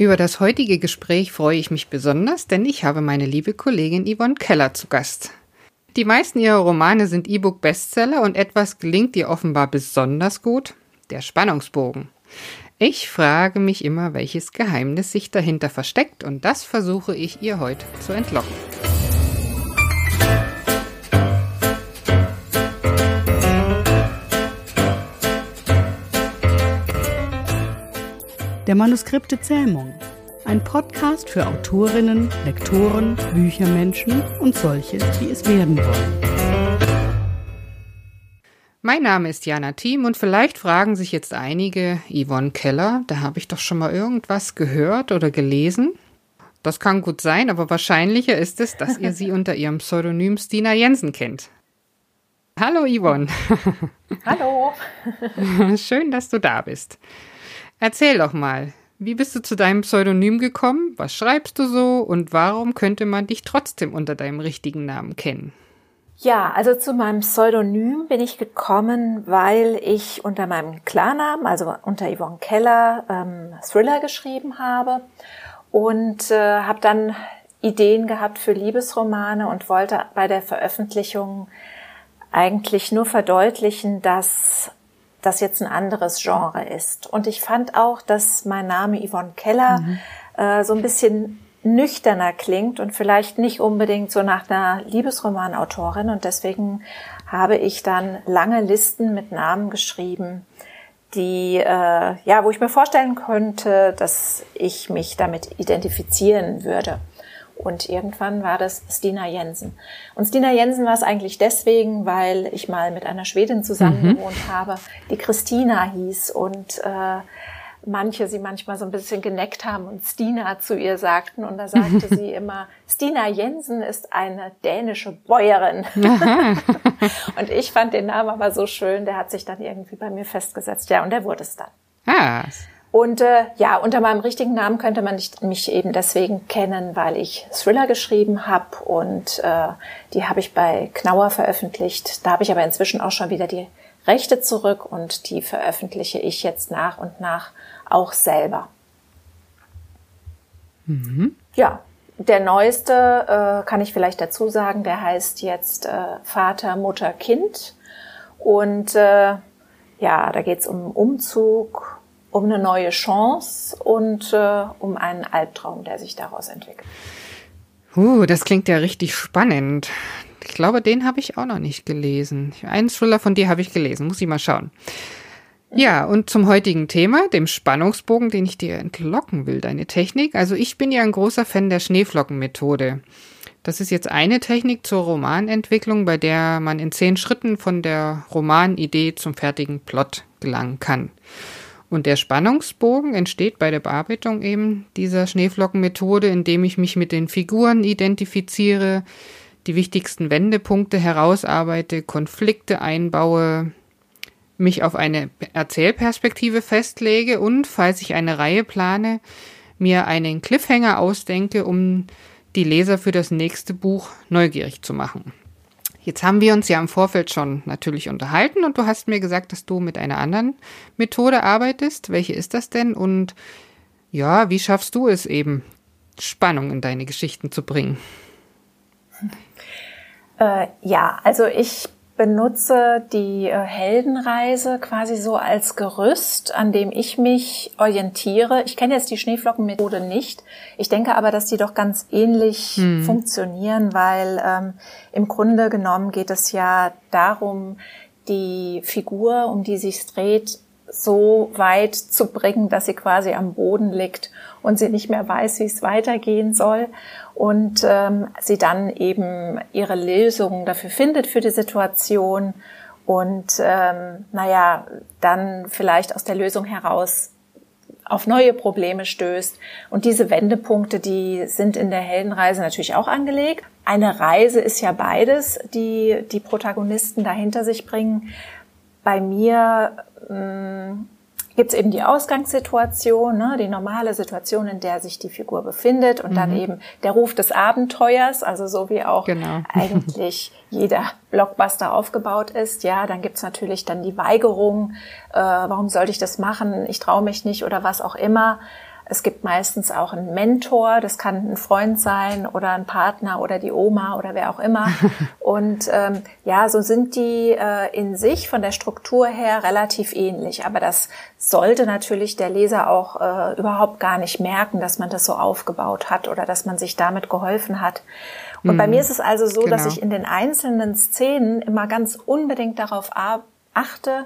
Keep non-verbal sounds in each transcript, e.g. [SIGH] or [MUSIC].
Über das heutige Gespräch freue ich mich besonders, denn ich habe meine liebe Kollegin Yvonne Keller zu Gast. Die meisten ihrer Romane sind E-Book-Bestseller und etwas gelingt ihr offenbar besonders gut, der Spannungsbogen. Ich frage mich immer, welches Geheimnis sich dahinter versteckt und das versuche ich ihr heute zu entlocken. Der Manuskripte Zähmung. Ein Podcast für Autorinnen, Lektoren, Büchermenschen und solche, die es werden wollen. Mein Name ist Jana Thiem und vielleicht fragen sich jetzt einige, Yvonne Keller, da habe ich doch schon mal irgendwas gehört oder gelesen. Das kann gut sein, aber wahrscheinlicher ist es, dass ihr sie [LAUGHS] unter ihrem Pseudonym Stina Jensen kennt. Hallo Yvonne. Hallo. [LAUGHS] Schön, dass du da bist. Erzähl doch mal, wie bist du zu deinem Pseudonym gekommen? Was schreibst du so? Und warum könnte man dich trotzdem unter deinem richtigen Namen kennen? Ja, also zu meinem Pseudonym bin ich gekommen, weil ich unter meinem Klarnamen, also unter Yvonne Keller, ähm, Thriller geschrieben habe und äh, habe dann Ideen gehabt für Liebesromane und wollte bei der Veröffentlichung eigentlich nur verdeutlichen, dass das jetzt ein anderes Genre ist. Und ich fand auch, dass mein Name Yvonne Keller mhm. äh, so ein bisschen nüchterner klingt und vielleicht nicht unbedingt so nach einer Liebesromanautorin. Und deswegen habe ich dann lange Listen mit Namen geschrieben, die, äh, ja, wo ich mir vorstellen könnte, dass ich mich damit identifizieren würde. Und irgendwann war das Stina Jensen. Und Stina Jensen war es eigentlich deswegen, weil ich mal mit einer Schwedin zusammen mhm. gewohnt habe, die Christina hieß und äh, manche sie manchmal so ein bisschen geneckt haben und Stina zu ihr sagten. Und da sagte [LAUGHS] sie immer, Stina Jensen ist eine dänische Bäuerin. [LAUGHS] und ich fand den Namen aber so schön, der hat sich dann irgendwie bei mir festgesetzt. Ja, und der wurde es dann. Ah, und äh, ja, unter meinem richtigen Namen könnte man mich eben deswegen kennen, weil ich Thriller geschrieben habe und äh, die habe ich bei Knauer veröffentlicht. Da habe ich aber inzwischen auch schon wieder die Rechte zurück und die veröffentliche ich jetzt nach und nach auch selber. Mhm. Ja, der neueste äh, kann ich vielleicht dazu sagen, der heißt jetzt äh, Vater, Mutter, Kind. Und äh, ja, da geht's um Umzug, um eine neue Chance und äh, um einen Albtraum, der sich daraus entwickelt. Uh, das klingt ja richtig spannend. Ich glaube, den habe ich auch noch nicht gelesen. Einen Thriller von dir habe ich gelesen, muss ich mal schauen. Ja, und zum heutigen Thema, dem Spannungsbogen, den ich dir entlocken will, deine Technik. Also ich bin ja ein großer Fan der Schneeflockenmethode. Das ist jetzt eine Technik zur Romanentwicklung, bei der man in zehn Schritten von der Romanidee zum fertigen Plot gelangen kann. Und der Spannungsbogen entsteht bei der Bearbeitung eben dieser Schneeflockenmethode, indem ich mich mit den Figuren identifiziere, die wichtigsten Wendepunkte herausarbeite, Konflikte einbaue, mich auf eine Erzählperspektive festlege und, falls ich eine Reihe plane, mir einen Cliffhanger ausdenke, um die Leser für das nächste Buch neugierig zu machen. Jetzt haben wir uns ja im Vorfeld schon natürlich unterhalten und du hast mir gesagt, dass du mit einer anderen Methode arbeitest. Welche ist das denn? Und ja, wie schaffst du es eben, Spannung in deine Geschichten zu bringen? Äh, ja, also ich benutze die äh, Heldenreise quasi so als Gerüst, an dem ich mich orientiere. Ich kenne jetzt die Schneeflockenmethode nicht. Ich denke aber, dass die doch ganz ähnlich hm. funktionieren, weil ähm, im Grunde genommen geht es ja darum, die Figur, um die sich dreht, so weit zu bringen, dass sie quasi am Boden liegt und sie nicht mehr weiß, wie es weitergehen soll und ähm, sie dann eben ihre Lösung dafür findet für die Situation und ähm, naja, dann vielleicht aus der Lösung heraus auf neue Probleme stößt. Und diese Wendepunkte, die sind in der Heldenreise natürlich auch angelegt. Eine Reise ist ja beides, die die Protagonisten dahinter sich bringen. Bei mir mh, mm, gibt es eben die Ausgangssituation, ne, die normale Situation, in der sich die Figur befindet und mhm. dann eben der Ruf des Abenteuers, also so wie auch genau. [LAUGHS] eigentlich jeder Blockbuster aufgebaut ist. Ja, dann gibt's natürlich dann die Weigerung, äh, warum sollte ich das machen, ich traue mich nicht oder was auch immer. Es gibt meistens auch einen Mentor, das kann ein Freund sein oder ein Partner oder die Oma oder wer auch immer. [LAUGHS] Und ähm, ja, so sind die äh, in sich von der Struktur her relativ ähnlich. Aber das sollte natürlich der Leser auch äh, überhaupt gar nicht merken, dass man das so aufgebaut hat oder dass man sich damit geholfen hat. Und mhm. bei mir ist es also so, genau. dass ich in den einzelnen Szenen immer ganz unbedingt darauf achte,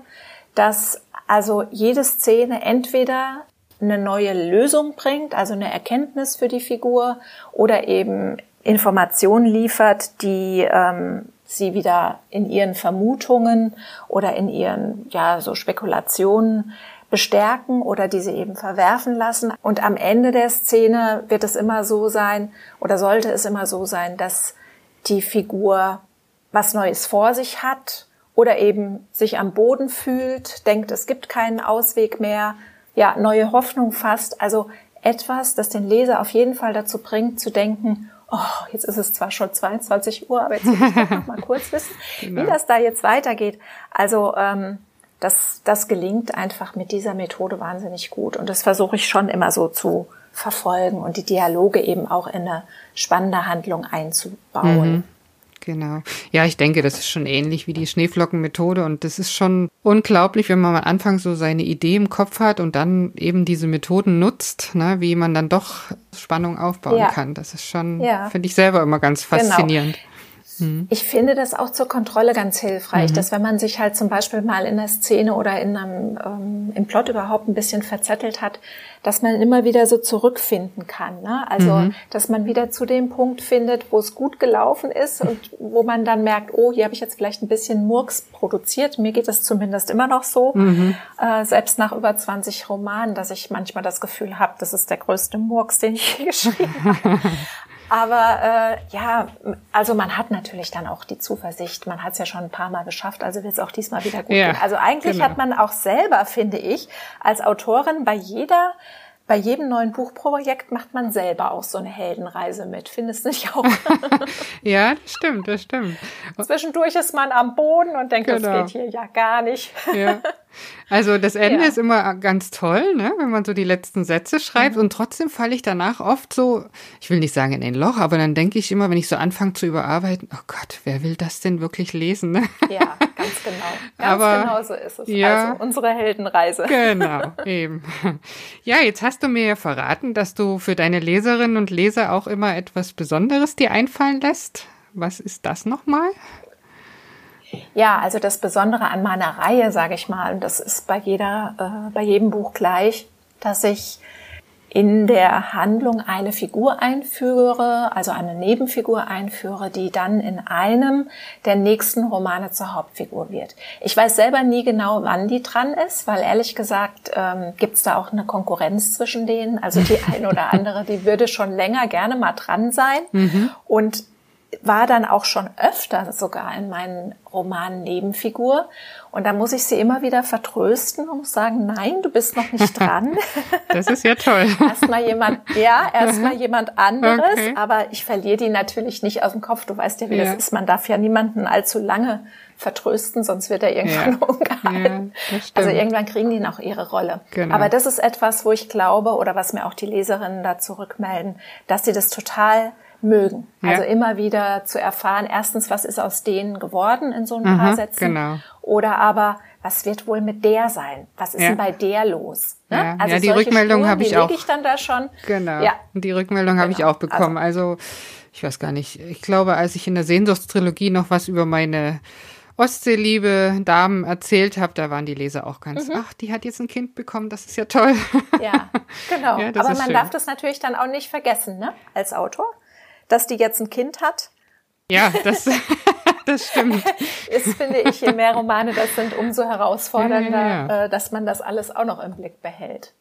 dass also jede Szene entweder eine neue Lösung bringt, also eine Erkenntnis für die Figur oder eben Informationen liefert, die ähm, sie wieder in ihren Vermutungen oder in ihren ja so Spekulationen bestärken oder diese eben verwerfen lassen. Und am Ende der Szene wird es immer so sein oder sollte es immer so sein, dass die Figur was Neues vor sich hat oder eben sich am Boden fühlt, denkt, es gibt keinen Ausweg mehr, ja, neue Hoffnung fasst. Also etwas, das den Leser auf jeden Fall dazu bringt, zu denken, oh, jetzt ist es zwar schon 22 Uhr, aber jetzt will ich doch noch mal [LAUGHS] kurz wissen, genau. wie das da jetzt weitergeht. Also ähm, das, das gelingt einfach mit dieser Methode wahnsinnig gut. Und das versuche ich schon immer so zu verfolgen und die Dialoge eben auch in eine spannende Handlung einzubauen. Mhm. Genau. Ja, ich denke, das ist schon ähnlich wie die Schneeflockenmethode und das ist schon unglaublich, wenn man am Anfang so seine Idee im Kopf hat und dann eben diese Methoden nutzt, ne, wie man dann doch Spannung aufbauen ja. kann. Das ist schon, ja. finde ich selber immer ganz genau. faszinierend. Genau. Mhm. Ich finde das auch zur Kontrolle ganz hilfreich, mhm. dass wenn man sich halt zum Beispiel mal in der Szene oder in einem, ähm, im Plot überhaupt ein bisschen verzettelt hat, dass man immer wieder so zurückfinden kann. Ne? Also, mhm. dass man wieder zu dem Punkt findet, wo es gut gelaufen ist und wo man dann merkt, oh, hier habe ich jetzt vielleicht ein bisschen Murks produziert. Mir geht es zumindest immer noch so, mhm. äh, selbst nach über 20 Romanen, dass ich manchmal das Gefühl habe, das ist der größte Murks, den ich je [LAUGHS] geschrieben habe. Aber äh, ja, also man hat natürlich dann auch die Zuversicht, man hat es ja schon ein paar Mal geschafft, also wird es auch diesmal wieder gut ja, gehen. Also eigentlich genau. hat man auch selber, finde ich, als Autorin bei jeder bei jedem neuen Buchprojekt macht man selber auch so eine Heldenreise mit. Findest du nicht auch? [LAUGHS] ja, das stimmt, das stimmt. Zwischendurch ist man am Boden und denkt, genau. das geht hier ja gar nicht. ja. Also das Ende ja. ist immer ganz toll, ne, wenn man so die letzten Sätze schreibt mhm. und trotzdem falle ich danach oft so, ich will nicht sagen in ein Loch, aber dann denke ich immer, wenn ich so anfange zu überarbeiten, oh Gott, wer will das denn wirklich lesen? Ne? Ja, ganz genau. [LAUGHS] Ganz aber, genau so ist es. Ja, also unsere Heldenreise. Genau, eben. Ja, jetzt hast du mir ja verraten, dass du für deine Leserinnen und Leser auch immer etwas Besonderes dir einfallen lässt. Was ist das nochmal? Ja, also das Besondere an meiner Reihe, sage ich mal, und das ist bei jeder, äh, bei jedem Buch gleich, dass ich in der Handlung eine Figur einführe, also eine Nebenfigur einführe, die dann in einem der nächsten Romane zur Hauptfigur wird. Ich weiß selber nie genau, wann die dran ist, weil ehrlich gesagt ähm, gibt es da auch eine Konkurrenz zwischen denen. Also die eine oder [LAUGHS] andere, die würde schon länger gerne mal dran sein. Mhm. Und war dann auch schon öfter sogar in meinen Romanen Nebenfigur. Und da muss ich sie immer wieder vertrösten und muss sagen, nein, du bist noch nicht [LAUGHS] dran. Das ist ja toll. erstmal jemand, ja, erstmal jemand anderes, okay. aber ich verliere die natürlich nicht aus dem Kopf. Du weißt ja, wie ja. das ist. Man darf ja niemanden allzu lange vertrösten, sonst wird er irgendwann ja. [LAUGHS] umgehalten. Ja, also irgendwann kriegen die noch ihre Rolle. Genau. Aber das ist etwas, wo ich glaube, oder was mir auch die Leserinnen da zurückmelden, dass sie das total mögen. Ja. Also immer wieder zu erfahren, erstens, was ist aus denen geworden in so ein paar Sätzen. Genau. Oder aber, was wird wohl mit der sein? Was ist ja. denn bei der los? Ne? Ja. Also ja, die Rückmeldung habe ich auch. ich dann da schon. Genau. Ja. Die Rückmeldung habe genau. ich auch bekommen. Also, also, ich weiß gar nicht. Ich glaube, als ich in der Sehnsuchtstrilogie noch was über meine Ostseeliebe Damen erzählt habe, da waren die Leser auch ganz, mhm. ach, die hat jetzt ein Kind bekommen, das ist ja toll. Ja, [LAUGHS] genau. ja, Aber man schön. darf das natürlich dann auch nicht vergessen, ne, als Autor dass die jetzt ein Kind hat. Ja, das, [LAUGHS] das stimmt. ist, finde ich, je mehr Romane das sind, umso herausfordernder, ja, ja, ja. Äh, dass man das alles auch noch im Blick behält.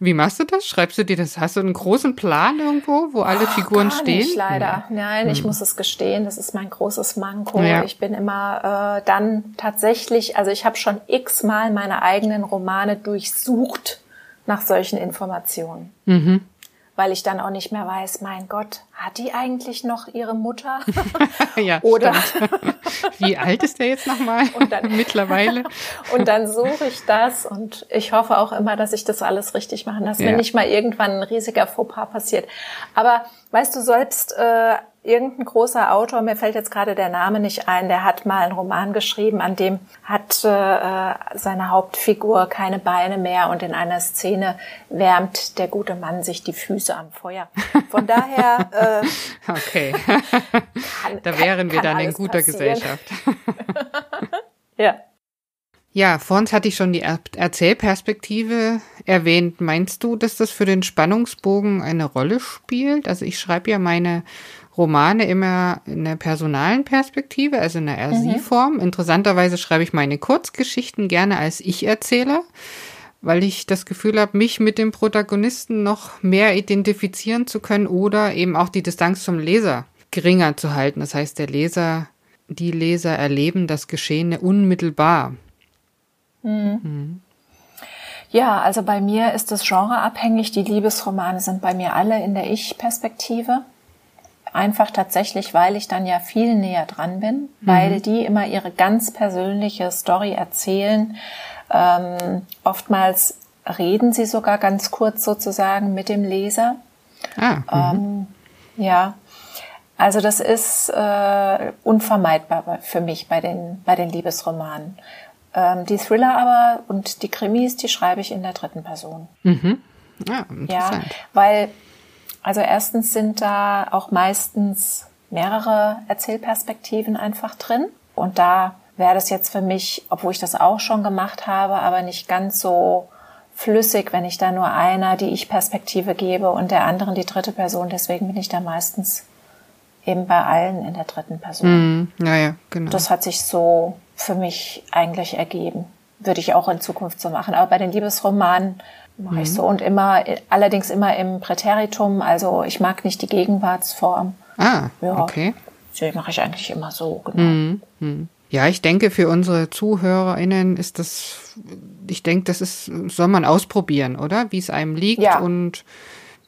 Wie machst du das? Schreibst du dir das? Hast du einen großen Plan irgendwo, wo alle oh, Figuren gar stehen? Nicht, leider. Nein, ich hm. muss es gestehen, das ist mein großes Manko. Ja. Ich bin immer äh, dann tatsächlich, also ich habe schon x-mal meine eigenen Romane durchsucht nach solchen Informationen. Mhm weil ich dann auch nicht mehr weiß, mein Gott, hat die eigentlich noch ihre Mutter? [LAUGHS] ja, [LAUGHS] oder, [LAUGHS] Wie alt ist der jetzt nochmal? Mittlerweile. und dann suche ich das und ich hoffe auch immer, dass ich das alles richtig mache, dass ja. mir nicht mal irgendwann ein riesiger Fauxpas passiert. Aber weißt du, selbst äh, irgendein großer Autor, mir fällt jetzt gerade der Name nicht ein, der hat mal einen Roman geschrieben, an dem hat äh, seine Hauptfigur keine Beine mehr und in einer Szene wärmt der gute Mann sich die Füße am Feuer. Von daher. Äh, [LAUGHS] okay. Kann, da wären wir dann in guter passieren. Gesellschaft. [LAUGHS] ja. Ja, vor uns hatte ich schon die Erzählperspektive erwähnt. Meinst du, dass das für den Spannungsbogen eine Rolle spielt? Also ich schreibe ja meine Romane immer in der personalen Perspektive, also in der Er-Sie-Form. Mhm. Interessanterweise schreibe ich meine Kurzgeschichten gerne als Ich-Erzähler, weil ich das Gefühl habe, mich mit dem Protagonisten noch mehr identifizieren zu können oder eben auch die Distanz zum Leser geringer zu halten. Das heißt, der Leser, die Leser erleben das Geschehene unmittelbar. Mhm. Mhm. Ja, also bei mir ist das genreabhängig. Die Liebesromane sind bei mir alle in der Ich-Perspektive. Einfach tatsächlich, weil ich dann ja viel näher dran bin, mhm. weil die immer ihre ganz persönliche Story erzählen. Ähm, oftmals reden sie sogar ganz kurz sozusagen mit dem Leser. Ah, ähm, ja, also das ist äh, unvermeidbar für mich bei den, bei den Liebesromanen. Ähm, die Thriller aber und die Krimis, die schreibe ich in der dritten Person. Mhm. Ja, interessant. Ja, weil also erstens sind da auch meistens mehrere Erzählperspektiven einfach drin. Und da wäre das jetzt für mich, obwohl ich das auch schon gemacht habe, aber nicht ganz so flüssig, wenn ich da nur einer die Ich-Perspektive gebe und der anderen die dritte Person. Deswegen bin ich da meistens eben bei allen in der dritten Person. Mm, ja, ja, genau. Das hat sich so für mich eigentlich ergeben. Würde ich auch in Zukunft so machen. Aber bei den Liebesromanen mache mhm. ich so und immer, allerdings immer im Präteritum. Also ich mag nicht die Gegenwartsform. Ah, ja, okay. Die mache ich eigentlich immer so, genau. Mhm. Mhm. Ja, ich denke, für unsere ZuhörerInnen ist das, ich denke, das ist, soll man ausprobieren, oder? Wie es einem liegt ja. und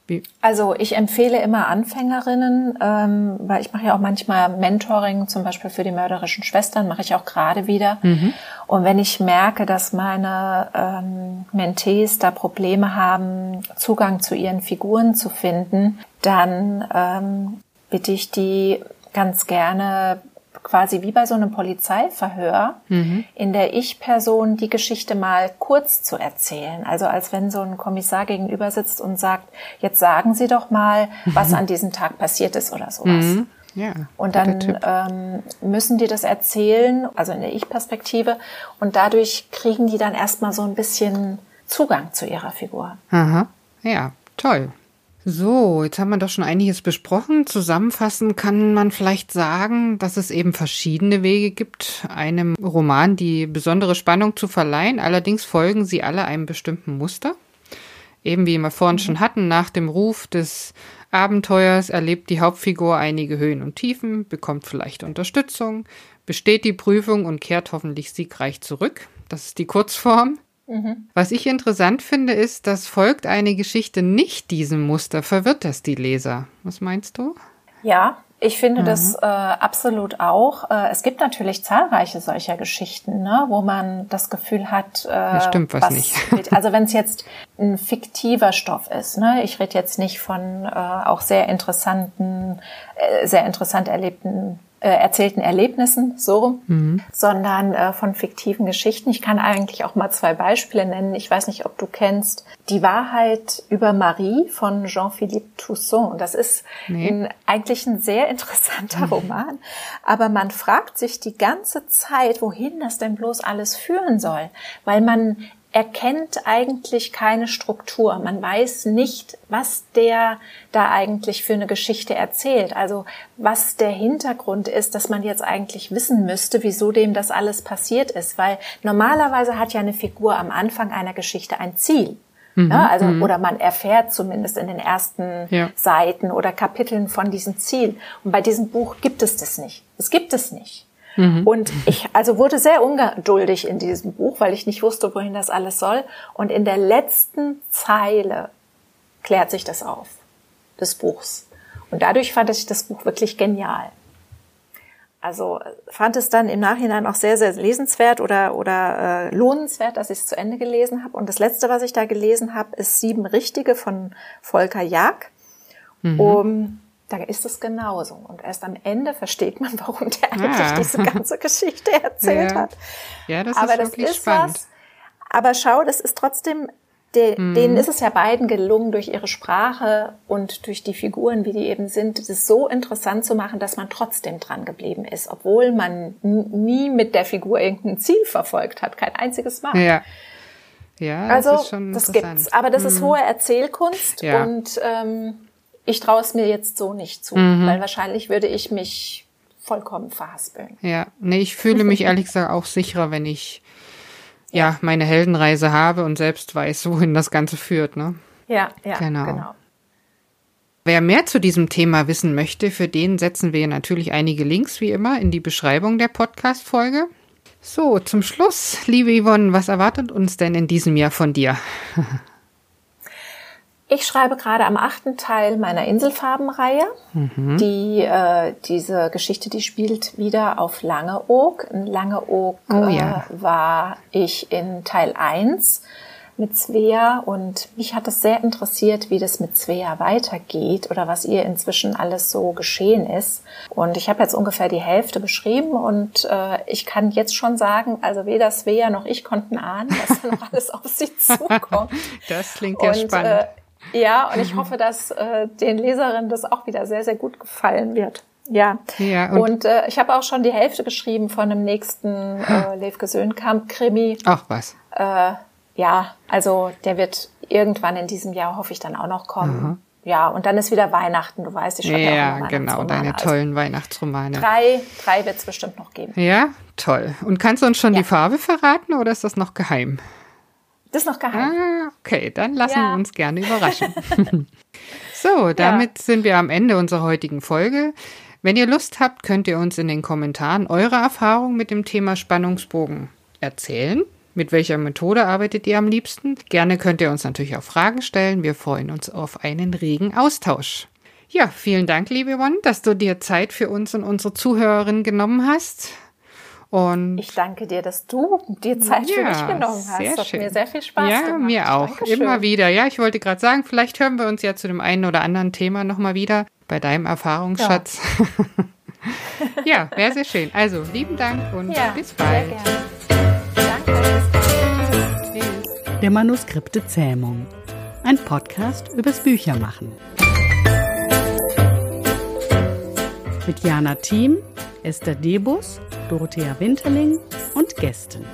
wie? Also ich empfehle immer Anfängerinnen, ähm, weil ich mache ja auch manchmal Mentoring, zum Beispiel für die mörderischen Schwestern, mache ich auch gerade wieder. Mhm. Und wenn ich merke, dass meine ähm, Mentees da Probleme haben, Zugang zu ihren Figuren zu finden, dann ähm, bitte ich die ganz gerne quasi wie bei so einem Polizeiverhör mhm. in der Ich-Person die Geschichte mal kurz zu erzählen. Also als wenn so ein Kommissar gegenüber sitzt und sagt, jetzt sagen Sie doch mal, was mhm. an diesem Tag passiert ist oder sowas. Mhm. Ja, und dann ähm, müssen die das erzählen, also in der Ich-Perspektive, und dadurch kriegen die dann erstmal so ein bisschen Zugang zu ihrer Figur. Aha. Ja, toll. So, jetzt haben wir doch schon einiges besprochen. Zusammenfassend kann man vielleicht sagen, dass es eben verschiedene Wege gibt, einem Roman die besondere Spannung zu verleihen. Allerdings folgen sie alle einem bestimmten Muster. Eben wie wir vorhin schon hatten, nach dem Ruf des Abenteuers erlebt die Hauptfigur einige Höhen und Tiefen, bekommt vielleicht Unterstützung, besteht die Prüfung und kehrt hoffentlich siegreich zurück. Das ist die Kurzform. Mhm. Was ich interessant finde, ist, dass folgt eine Geschichte nicht diesem Muster, verwirrt das die Leser. Was meinst du? Ja, ich finde mhm. das äh, absolut auch. Äh, es gibt natürlich zahlreiche solcher Geschichten, ne, wo man das Gefühl hat, äh, das stimmt was, was nicht. [LAUGHS] Mit, also wenn es jetzt ein fiktiver Stoff ist, ne, ich rede jetzt nicht von äh, auch sehr interessanten, äh, sehr interessant erlebten äh, erzählten Erlebnissen, so, mhm. sondern äh, von fiktiven Geschichten. Ich kann eigentlich auch mal zwei Beispiele nennen. Ich weiß nicht, ob du kennst Die Wahrheit über Marie von Jean-Philippe Toussaint. Das ist nee. ein, eigentlich ein sehr interessanter mhm. Roman, aber man fragt sich die ganze Zeit, wohin das denn bloß alles führen soll, weil man erkennt eigentlich keine Struktur. Man weiß nicht, was der da eigentlich für eine Geschichte erzählt. Also was der Hintergrund ist, dass man jetzt eigentlich wissen müsste, wieso dem das alles passiert ist. Weil normalerweise hat ja eine Figur am Anfang einer Geschichte ein Ziel. Mhm, ja, also, mhm. oder man erfährt zumindest in den ersten ja. Seiten oder Kapiteln von diesem Ziel. Und bei diesem Buch gibt es das nicht. Es gibt es nicht. Mhm. Und ich also wurde sehr ungeduldig in diesem Buch, weil ich nicht wusste, wohin das alles soll. Und in der letzten Zeile klärt sich das auf des Buchs. Und dadurch fand ich das Buch wirklich genial. Also fand es dann im Nachhinein auch sehr, sehr lesenswert oder, oder äh, lohnenswert, dass ich es zu Ende gelesen habe. Und das letzte, was ich da gelesen habe, ist Sieben Richtige von Volker Jag. Mhm. Um, da ist es genauso. Und erst am Ende versteht man, warum der eigentlich ah. diese ganze [LAUGHS] Geschichte erzählt ja. hat. Ja, das aber ist das wirklich ist spannend. Was, aber schau, das ist trotzdem De, mhm. Denen ist es ja beiden gelungen, durch ihre Sprache und durch die Figuren, wie die eben sind, das so interessant zu machen, dass man trotzdem dran geblieben ist, obwohl man nie mit der Figur irgendein Ziel verfolgt hat, kein einziges Mal. Ja. Ja, also das, das gibt's, aber das mhm. ist hohe Erzählkunst ja. und ähm, ich traue es mir jetzt so nicht zu, mhm. weil wahrscheinlich würde ich mich vollkommen verhaspeln. Ja, nee, ich fühle mich [LAUGHS] ehrlich gesagt auch sicherer, wenn ich ja, meine Heldenreise habe und selbst weiß, wohin das Ganze führt, ne? Ja, ja, genau. genau. Wer mehr zu diesem Thema wissen möchte, für den setzen wir natürlich einige Links wie immer in die Beschreibung der Podcast-Folge. So, zum Schluss, liebe Yvonne, was erwartet uns denn in diesem Jahr von dir? [LAUGHS] Ich schreibe gerade am achten Teil meiner Inselfarbenreihe. Mhm. Die, äh, diese Geschichte, die spielt wieder auf Langeoog. In Langeoog oh, ja. äh, war ich in Teil 1 mit Svea und mich hat es sehr interessiert, wie das mit Svea weitergeht oder was ihr inzwischen alles so geschehen ist. Und ich habe jetzt ungefähr die Hälfte beschrieben und äh, ich kann jetzt schon sagen, also weder Svea noch ich konnten ahnen, was da noch [LAUGHS] alles auf sie zukommt. Das klingt ja und, spannend. Äh, ja, und ich hoffe, dass äh, den Leserinnen das auch wieder sehr, sehr gut gefallen wird. Ja. ja und, und äh, ich habe auch schon die Hälfte geschrieben von dem nächsten äh, Levke Söhnkamp-Krimi. Ach was. Äh, ja, also der wird irgendwann in diesem Jahr, hoffe ich, dann auch noch kommen. Mhm. Ja, und dann ist wieder Weihnachten, du weißt, ich schreibe ja, ja auch genau, deine also tollen Weihnachtsromane. Drei, drei wird es bestimmt noch geben. Ja, toll. Und kannst du uns schon ja. die Farbe verraten oder ist das noch geheim? Das ist noch geheim. Ah, okay, dann lassen ja. wir uns gerne überraschen. [LAUGHS] [LAUGHS] so, damit ja. sind wir am Ende unserer heutigen Folge. Wenn ihr Lust habt, könnt ihr uns in den Kommentaren eure Erfahrungen mit dem Thema Spannungsbogen erzählen. Mit welcher Methode arbeitet ihr am liebsten? Gerne könnt ihr uns natürlich auch Fragen stellen. Wir freuen uns auf einen regen Austausch. Ja, vielen Dank, liebe Yvonne, dass du dir Zeit für uns und unsere Zuhörerinnen genommen hast. Und ich danke dir, dass du dir Zeit ja, für mich genommen hast. Sehr das hat mir sehr viel Spaß ja, gemacht. Ja, mir auch. Dankeschön. Immer wieder. Ja, ich wollte gerade sagen, vielleicht hören wir uns ja zu dem einen oder anderen Thema nochmal wieder bei deinem Erfahrungsschatz. Ja, [LAUGHS] ja wäre sehr schön. Also, lieben Dank und ja, bis bald. Sehr gerne. Danke. Der Manuskripte Zähmung. Ein Podcast übers Büchermachen. Mit Jana Thiem, Esther Debus Dorothea Winterling und Gästen.